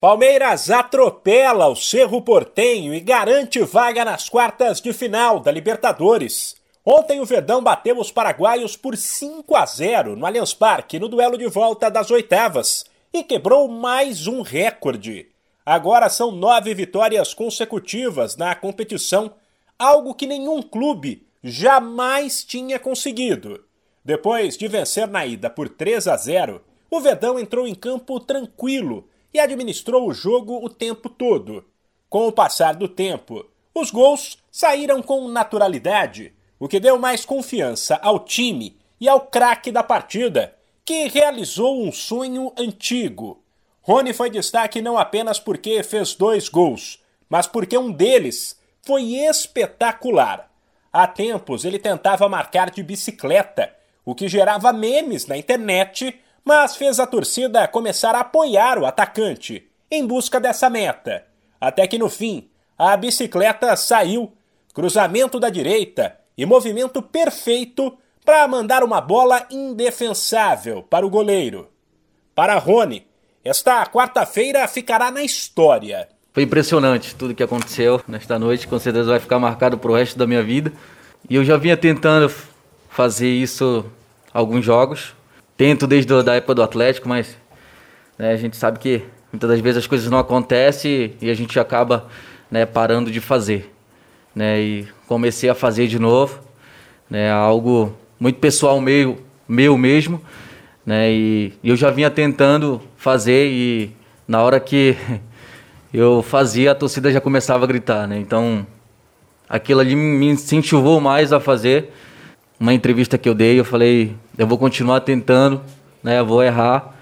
Palmeiras atropela o Cerro Portenho e garante vaga nas quartas de final da Libertadores. Ontem o Verdão bateu os paraguaios por 5 a 0 no Allianz Parque no duelo de volta das oitavas e quebrou mais um recorde. Agora são nove vitórias consecutivas na competição, algo que nenhum clube jamais tinha conseguido. Depois de vencer na ida por 3 a 0, o Verdão entrou em campo tranquilo e administrou o jogo o tempo todo. Com o passar do tempo, os gols saíram com naturalidade, o que deu mais confiança ao time e ao craque da partida, que realizou um sonho antigo. Rony foi destaque não apenas porque fez dois gols, mas porque um deles foi espetacular. Há tempos ele tentava marcar de bicicleta, o que gerava memes na internet mas fez a torcida começar a apoiar o atacante em busca dessa meta. Até que no fim, a bicicleta saiu, cruzamento da direita e movimento perfeito para mandar uma bola indefensável para o goleiro. Para Rony, esta quarta-feira ficará na história. Foi impressionante tudo que aconteceu nesta noite, com certeza vai ficar marcado para o resto da minha vida. E eu já vinha tentando fazer isso alguns jogos, tento desde a época do Atlético, mas né, a gente sabe que muitas das vezes as coisas não acontecem e a gente acaba né, parando de fazer. Né, e comecei a fazer de novo, né, algo muito pessoal meu, meu mesmo, né, e, eu já vinha tentando fazer e na hora que eu fazia a torcida já começava a gritar, né, então aquilo ali me incentivou mais a fazer uma entrevista que eu dei, eu falei, eu vou continuar tentando, né? Eu vou errar,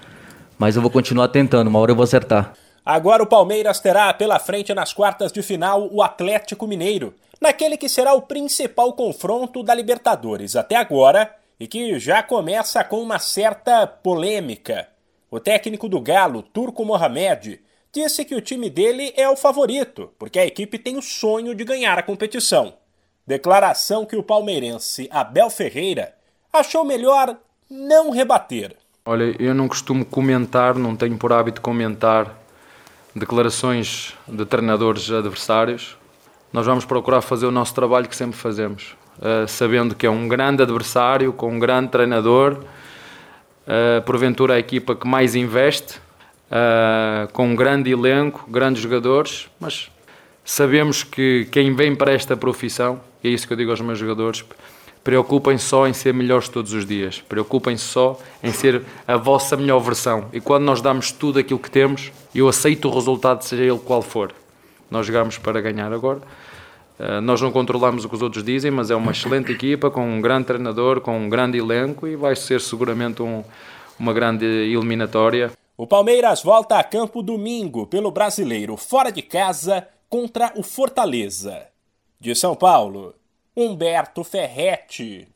mas eu vou continuar tentando, uma hora eu vou acertar. Agora o Palmeiras terá pela frente nas quartas de final o Atlético Mineiro, naquele que será o principal confronto da Libertadores até agora e que já começa com uma certa polêmica. O técnico do Galo, Turco Mohamed, disse que o time dele é o favorito, porque a equipe tem o sonho de ganhar a competição. Declaração que o palmeirense Abel Ferreira achou melhor não rebater. Olha, eu não costumo comentar, não tenho por hábito comentar declarações de treinadores adversários. Nós vamos procurar fazer o nosso trabalho que sempre fazemos, uh, sabendo que é um grande adversário, com um grande treinador, uh, porventura a equipa que mais investe, uh, com um grande elenco, grandes jogadores, mas sabemos que quem vem para esta profissão é isso que eu digo aos meus jogadores. Preocupem só em ser melhores todos os dias. Preocupem só em ser a vossa melhor versão. E quando nós damos tudo aquilo que temos, eu aceito o resultado, seja ele qual for. Nós jogamos para ganhar agora. Uh, nós não controlamos o que os outros dizem, mas é uma excelente equipa, com um grande treinador, com um grande elenco e vai ser seguramente um, uma grande eliminatória. O Palmeiras volta a campo domingo pelo Brasileiro, fora de casa, contra o Fortaleza. De São Paulo, Humberto Ferretti.